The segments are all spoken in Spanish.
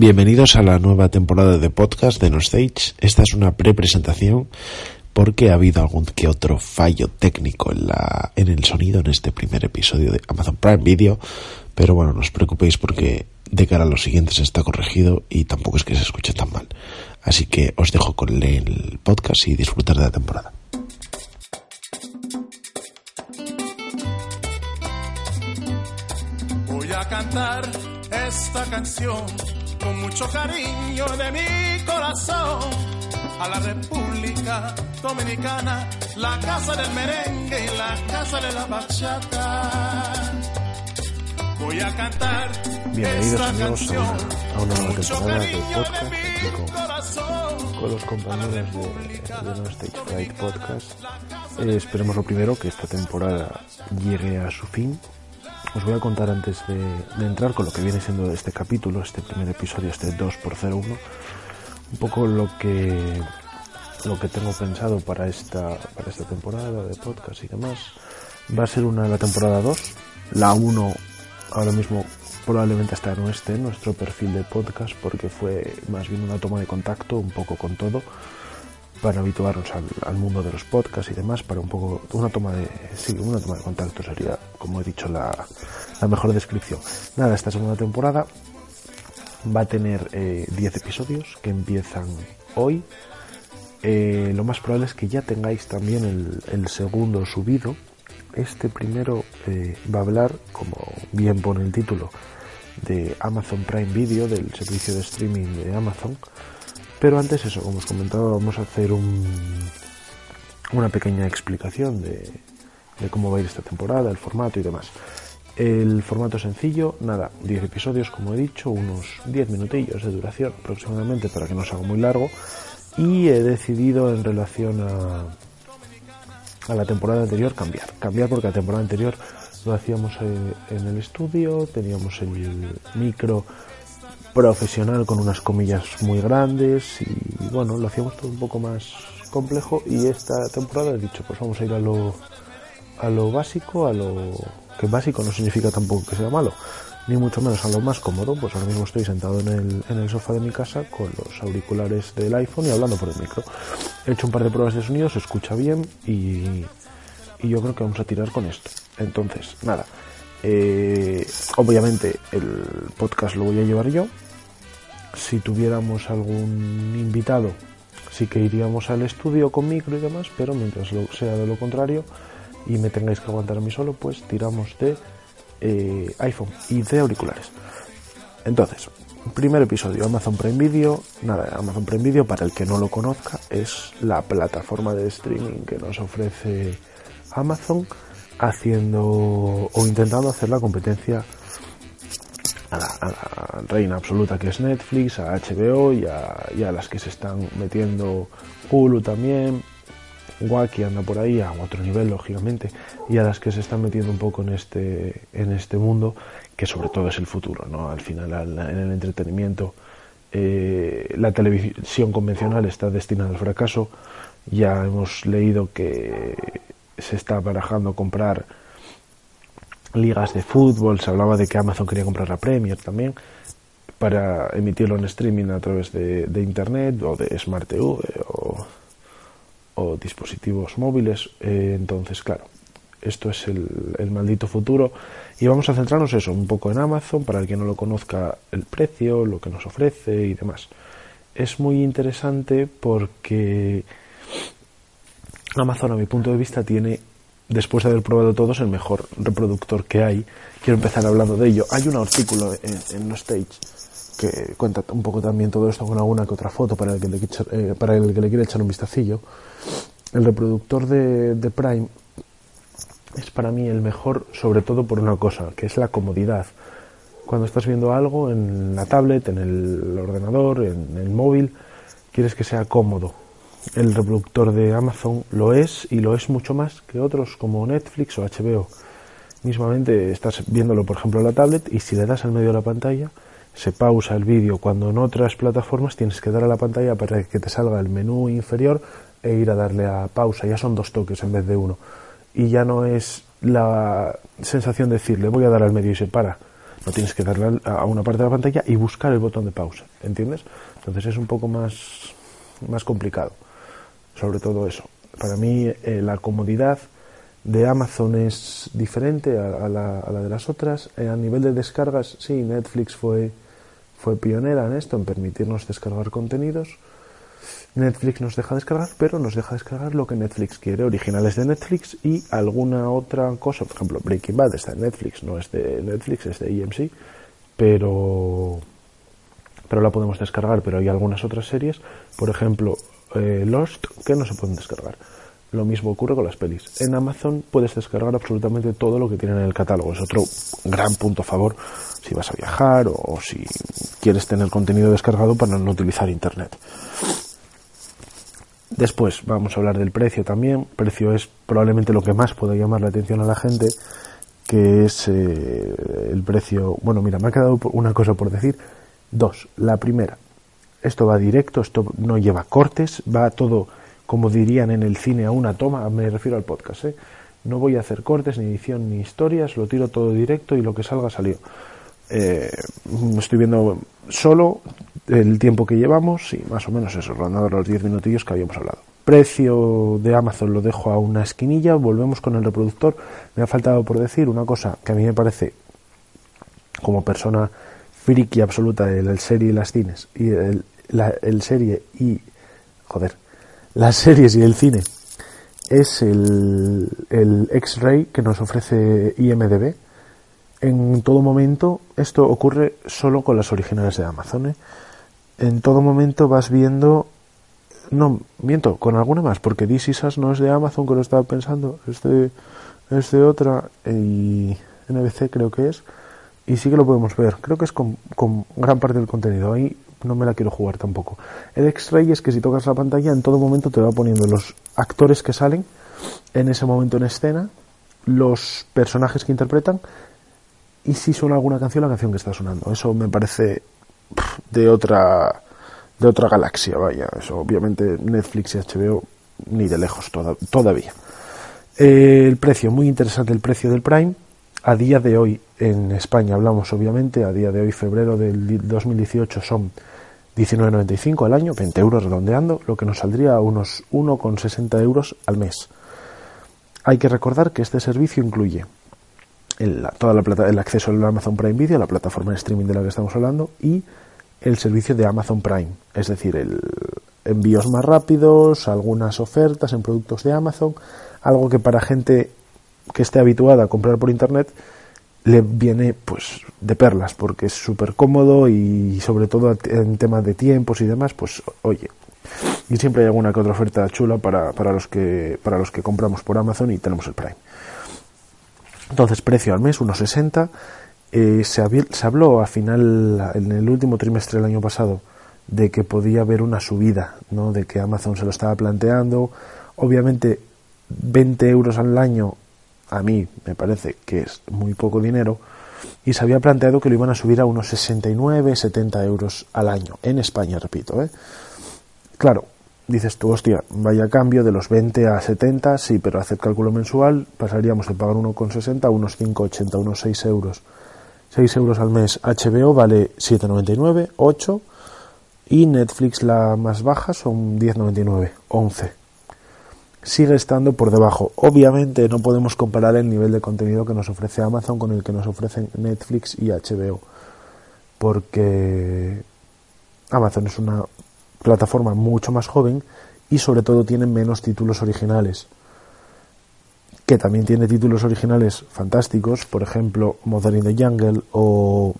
Bienvenidos a la nueva temporada de podcast de No Stage. Esta es una pre-presentación porque ha habido algún que otro fallo técnico en, la, en el sonido en este primer episodio de Amazon Prime Video, pero bueno, no os preocupéis porque de cara a los siguientes está corregido y tampoco es que se escuche tan mal. Así que os dejo con el podcast y disfrutar de la temporada. Voy a cantar esta canción con mucho cariño de mi corazón a la República Dominicana, la casa del merengue y la casa de la bachata. Voy a cantar Bienvenidos esta amigos a canción una, a una nueva mucho temporada de podcast de con, corazón. con los compañeros de, de No Stage Fright Podcast. Eh, esperemos lo primero que esta temporada llegue a su fin. Os voy a contar antes de, entrar con lo que viene siendo este capítulo, este primer episodio, este 2x01, un poco lo que lo que tengo pensado para esta para esta temporada de podcast y demás. Va a ser una la temporada 2, la 1 ahora mismo probablemente hasta no esté en nuestro perfil de podcast porque fue más bien una toma de contacto un poco con todo para habituarnos al, mundo de los podcasts y demás, para un poco una toma de sí, una toma de contacto sería, como he dicho, la, la mejor descripción. Nada, esta segunda temporada va a tener eh, 10 episodios que empiezan hoy. Eh, lo más probable es que ya tengáis también el, el segundo subido. Este primero eh, va a hablar, como bien pone el título, de Amazon Prime Video, del servicio de streaming de Amazon. Pero antes eso, como os comentaba, vamos a hacer un, una pequeña explicación de, de cómo va a ir esta temporada, el formato y demás. El formato sencillo, nada, 10 episodios como he dicho, unos 10 minutillos de duración aproximadamente para que no se haga muy largo. Y he decidido en relación a, a la temporada anterior cambiar. Cambiar porque la temporada anterior lo hacíamos eh, en el estudio, teníamos el micro profesional con unas comillas muy grandes y bueno, lo hacíamos todo un poco más complejo y esta temporada he dicho pues vamos a ir a lo a lo básico, a lo que básico no significa tampoco que sea malo, ni mucho menos a lo más cómodo, pues ahora mismo estoy sentado en el, en el sofá de mi casa con los auriculares del iPhone y hablando por el micro. He hecho un par de pruebas de sonido, se escucha bien y, y yo creo que vamos a tirar con esto. Entonces, nada, eh, obviamente el podcast lo voy a llevar yo. Si tuviéramos algún invitado, sí que iríamos al estudio con micro y demás, pero mientras sea de lo contrario y me tengáis que aguantar a mí solo, pues tiramos de eh, iPhone y de auriculares. Entonces, primer episodio, Amazon Prime Video. Nada, Amazon Prime Video, para el que no lo conozca, es la plataforma de streaming que nos ofrece Amazon haciendo o intentando hacer la competencia a la, reina absoluta que es Netflix, a HBO y a, las que se están metiendo Hulu también, Wacky anda por ahí a otro nivel lógicamente y a las que se están metiendo un poco en este en este mundo que sobre todo es el futuro no al final al, en el entretenimiento eh, la televisión convencional está destinada al fracaso. Ya hemos leído que se está barajando comprar ligas de fútbol se hablaba de que Amazon quería comprar la Premier también para emitirlo en streaming a través de, de internet o de Smart TV o dispositivos móviles. Eh, entonces, claro, esto es el, el, maldito futuro. Y vamos a centrarnos eso, un poco en Amazon, para el que no lo conozca, el precio, lo que nos ofrece y demás. Es muy interesante porque Amazon, a mi punto de vista, tiene, después de haber probado todos, el mejor reproductor que hay. Quiero empezar hablando de ello. Hay un artículo en, en No Stage que cuenta un poco también todo esto con alguna que otra foto para el que le, eh, para el que le quiera echar un vistacillo. El reproductor de, de, Prime es para mí el mejor, sobre todo por una cosa, que es la comodidad. cuando estás viendo algo en la tablet, en el ordenador, en el móvil, quieres que sea cómodo. El reproductor de Amazon lo es y lo es mucho más que otros como Netflix o HBO. Mismamente estás viéndolo, por ejemplo, en la tablet y si le das al medio de la pantalla, se pausa el vídeo cuando en otras plataformas tienes que dar a la pantalla para que te salga el menú inferior e ir a darle a pausa. Ya son dos toques en vez de uno. Y ya no es la sensación de decir, le voy a dar al medio y se para. No tienes que darle a una parte de la pantalla y buscar el botón de pausa. ¿Entiendes? Entonces es un poco más, más complicado. Sobre todo eso. Para mí eh, la comodidad de Amazon es diferente a, la, de las otras. Eh, a nivel de descargas, sí, Netflix fue, fue pionera en esto, en permitirnos descargar contenidos. Netflix nos deja descargar, pero nos deja descargar lo que Netflix quiere, originales de Netflix y alguna otra cosa. Por ejemplo, Breaking Bad está en Netflix, no es de Netflix, es de EMC, pero, pero la podemos descargar. Pero hay algunas otras series, por ejemplo, eh, Lost, que no se pueden descargar. Lo mismo ocurre con las pelis. En Amazon puedes descargar absolutamente todo lo que tienen en el catálogo. Es otro gran punto a favor si vas a viajar o si quieres tener contenido descargado para no utilizar Internet. Después vamos a hablar del precio también. Precio es probablemente lo que más puede llamar la atención a la gente, que es eh, el precio. Bueno, mira, me ha quedado una cosa por decir. Dos. La primera. Esto va directo, esto no lleva cortes, va todo como dirían en el cine, a una toma, me refiero al podcast, ¿eh? no voy a hacer cortes, ni edición, ni historias, lo tiro todo directo y lo que salga salió. Eh, estoy viendo solo el tiempo que llevamos y más o menos eso, rondando los 10 minutillos que habíamos hablado. Precio de Amazon lo dejo a una esquinilla, volvemos con el reproductor. Me ha faltado por decir una cosa que a mí me parece, como persona friki absoluta del serie y las cines, y el, el serie y, joder, las series y el cine es el, el X-Ray que nos ofrece IMDB. En todo momento, esto ocurre solo con las originales de Amazon. ¿eh? En todo momento vas viendo. No, miento, con alguna más, porque DC Sass no es de Amazon, que lo estaba pensando, es de, es de otra, y NBC creo que es, y sí que lo podemos ver. Creo que es con, gran parte del contenido. Ahí no me la quiero jugar tampoco. El X-Ray es que si tocas la pantalla en todo momento te va poniendo los actores que salen en ese momento en escena, los personajes que interpretan y si suena alguna canción, la canción que está sonando. Eso me parece de otra de otra galaxia, vaya. Eso obviamente Netflix y HBO ni de lejos todavía. el precio, muy interesante el precio del Prime. A día de hoy en España hablamos obviamente, a día de hoy febrero del 2018 son 19,95 al año, 20 euros redondeando, lo que nos saldría a unos 1,60 euros al mes. Hay que recordar que este servicio incluye el, toda la plata, el acceso al Amazon Prime Video, la plataforma de streaming de la que estamos hablando, y el servicio de Amazon Prime, es decir, el envíos más rápidos, algunas ofertas en productos de Amazon, algo que para gente que esté habituada a comprar por internet le viene pues de perlas porque es súper cómodo y sobre todo en temas de tiempos y demás pues oye y siempre hay alguna que otra oferta chula para, para los que para los que compramos por Amazon y tenemos el Prime. Entonces precio al mes 1,60 eh, se, se habló a final en el último trimestre del año pasado de que podía haber una subida no de que Amazon se lo estaba planteando. Obviamente 20 euros al año a mí me parece que es muy poco dinero, y se había planteado que lo iban a subir a unos 69, 70 euros al año, en España, repito. ¿eh? Claro, dices tú, hostia, vaya cambio de los 20 a 70, sí, pero hacer cálculo mensual pasaríamos de pagar 1,60 a unos 5,80, unos 6 euros. 6 euros al mes HBO vale 7,99, 8 y Netflix la más baja son 10,99, 11 sigue estando por debajo. Obviamente no podemos comparar el nivel de contenido que nos ofrece Amazon con el que nos ofrecen Netflix y HBO, porque Amazon es una plataforma mucho más joven y sobre todo tiene menos títulos originales, que también tiene títulos originales fantásticos, por ejemplo Mother in the Jungle o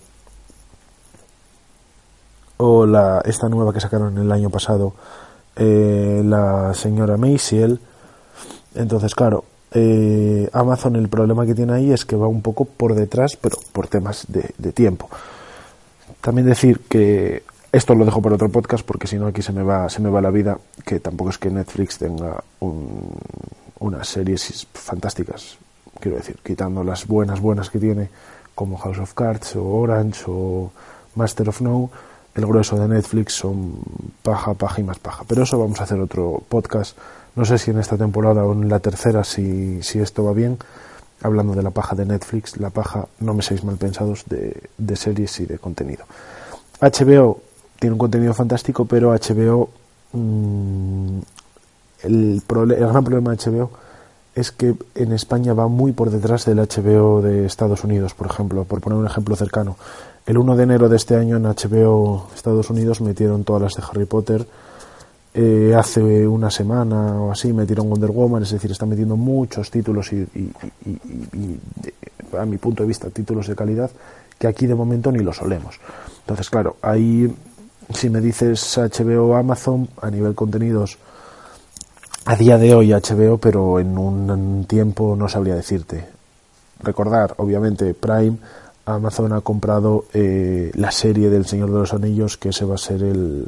o la, esta nueva que sacaron el año pasado, eh, la señora Maciel, entonces, claro, eh, Amazon el problema que tiene ahí es que va un poco por detrás, pero por temas de, tiempo. También decir que esto lo dejo por otro podcast porque si no aquí se me va se me va la vida que tampoco es que Netflix tenga unas series fantásticas. Quiero decir quitando las buenas buenas que tiene como House of Cards o Orange o Master of No el grueso de Netflix son paja paja y más paja. Pero eso vamos a hacer otro podcast no sé si en esta temporada o en la tercera, si, si esto va bien, hablando de la paja de Netflix, la paja, no me seáis mal pensados, de, de series y de contenido. HBO tiene un contenido fantástico, pero HBO, mm, el, el gran problema de HBO es que en España va muy por detrás del HBO de Estados Unidos, por ejemplo, por poner un ejemplo cercano. El 1 de enero de este año en HBO Estados Unidos metieron todas las de Harry Potter, eh, hace una semana o así metieron Wonder Woman, es decir, está metiendo muchos títulos y, a mi punto de vista, títulos de calidad que aquí de momento ni lo solemos. Entonces, claro, ahí si me dices HBO Amazon a nivel contenidos, a día de hoy HBO, pero en un tiempo no sabría decirte. Recordar, obviamente, Prime Amazon ha comprado eh, la serie del Señor de los Anillos, que ese va a ser el,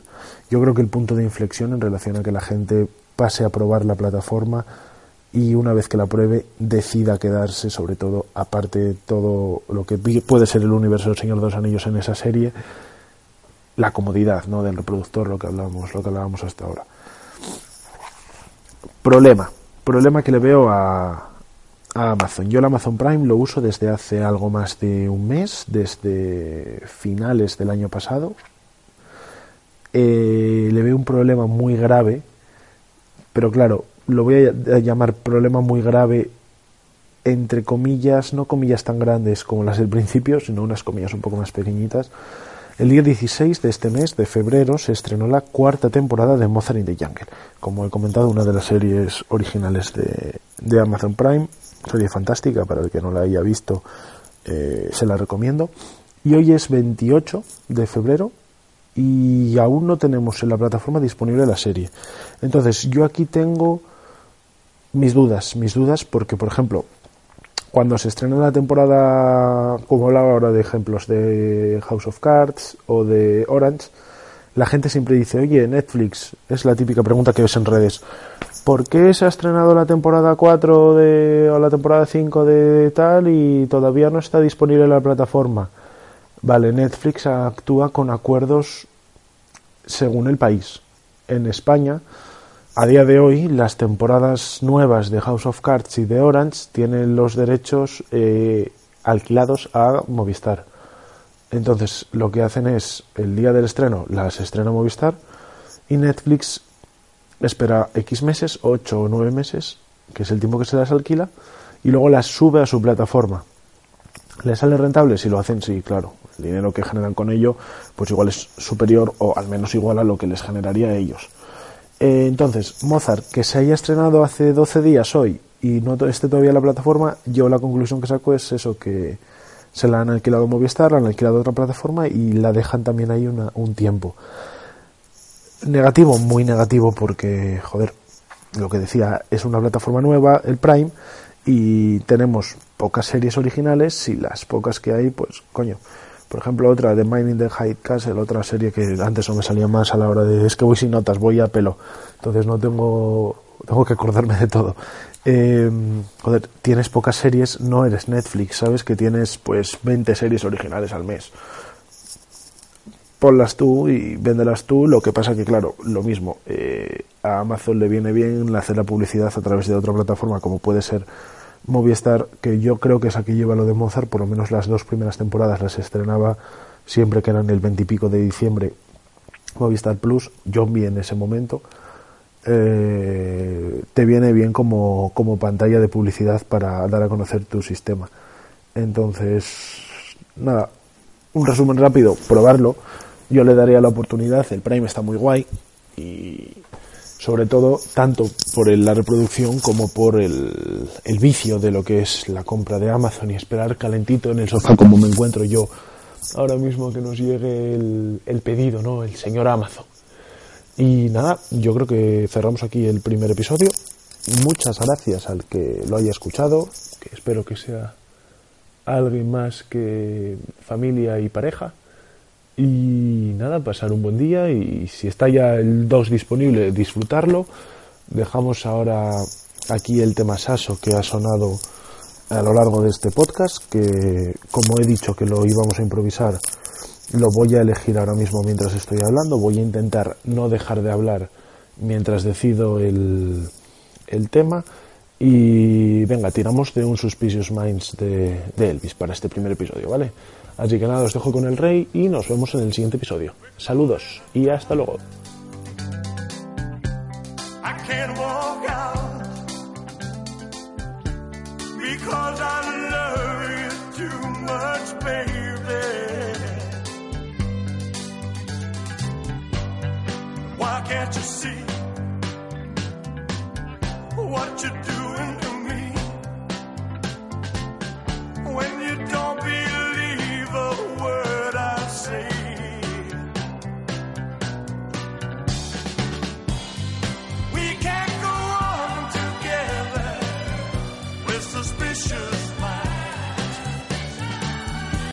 yo creo que el punto de inflexión en relación a que la gente pase a probar la plataforma y una vez que la pruebe decida quedarse, sobre todo, aparte de todo lo que puede ser el universo del Señor de los Anillos en esa serie, la comodidad ¿no? del reproductor, lo que hablábamos, lo que hablábamos hasta ahora. Problema, problema que le veo a, Amazon. Yo el Amazon Prime lo uso desde hace algo más de un mes, desde finales del año pasado. Eh, le veo un problema muy grave, pero claro, lo voy a llamar problema muy grave entre comillas, no comillas tan grandes como las del principio, sino unas comillas un poco más pequeñitas. El día 16 de este mes, de febrero, se estrenó la cuarta temporada de Mozart in the Jungle. Como he comentado, una de las series originales de, de Amazon Prime serie fantástica, para el que no la haya visto, eh, se la recomiendo. Y hoy es 28 de febrero y aún no tenemos en la plataforma disponible la serie. Entonces, yo aquí tengo mis dudas, mis dudas porque, por ejemplo, cuando se estrena la temporada, como hablaba ahora de ejemplos de House of Cards o de Orange, la gente siempre dice, oye, Netflix, es la típica pregunta que ves en redes, ¿por qué se ha estrenado la temporada 4 de, o la temporada 5 de tal y todavía no está disponible en la plataforma? Vale, Netflix actúa con acuerdos según el país. En España, a día de hoy, las temporadas nuevas de House of Cards y de Orange tienen los derechos eh, alquilados a Movistar. Entonces, lo que hacen es, el día del estreno, las estrena Movistar y Netflix espera X meses, 8 o 9 meses, que es el tiempo que se las alquila, y luego las sube a su plataforma. ¿Le sale rentable? Si lo hacen, sí, claro. El dinero que generan con ello, pues igual es superior o al menos igual a lo que les generaría a ellos. Eh, entonces, Mozart, que se haya estrenado hace 12 días hoy y no esté todavía en la plataforma, yo la conclusión que saco es eso, que se la han alquilado Movistar, la han alquilado otra plataforma y la dejan también ahí un tiempo. Negativo, muy negativo porque, joder, lo que decía, es una plataforma nueva, el Prime, y tenemos pocas series originales y las pocas que hay, pues, coño. Por ejemplo, otra de Mining the High Castle, otra serie que antes no me salía más a la hora de, es que voy sin notas, voy a pelo, entonces no tengo, tengo que acordarme de todo. Eh, joder, tienes pocas series, no eres Netflix, sabes que tienes pues 20 series originales al mes ponlas tú y véndelas tú. Lo que pasa que, claro, lo mismo, eh, a Amazon le viene bien hacer la publicidad a través de otra plataforma como puede ser Movistar, que yo creo que es aquí lleva lo de Mozart, por lo menos las dos primeras temporadas las estrenaba siempre que eran el veintipico de diciembre Movistar Plus, yo vi en ese momento. Eh, te viene bien como, como pantalla de publicidad para dar a conocer tu sistema. Entonces, nada, un resumen rápido, probarlo yo le daría la oportunidad, el Prime está muy guay y sobre todo tanto por la reproducción como por el, vicio de lo que es la compra de Amazon y esperar calentito en el sofá como me encuentro yo ahora mismo que nos llegue el, el pedido, ¿no? El señor Amazon. Y nada, yo creo que cerramos aquí el primer episodio. muchas gracias al que lo haya escuchado, que espero que sea alguien más que familia y pareja. Y nada, pasar un buen día y si está ya el 2 disponible, disfrutarlo. Dejamos ahora aquí el tema Saso que ha sonado a lo largo de este podcast, que como he dicho que lo íbamos a improvisar, lo voy a elegir ahora mismo mientras estoy hablando. Voy a intentar no dejar de hablar mientras decido el, el tema. Y venga, tiramos de un Suspicious Minds de, de, Elvis para este primer episodio, ¿vale? Así que nada, os dejo con el rey y nos vemos en el siguiente episodio. Saludos y hasta luego.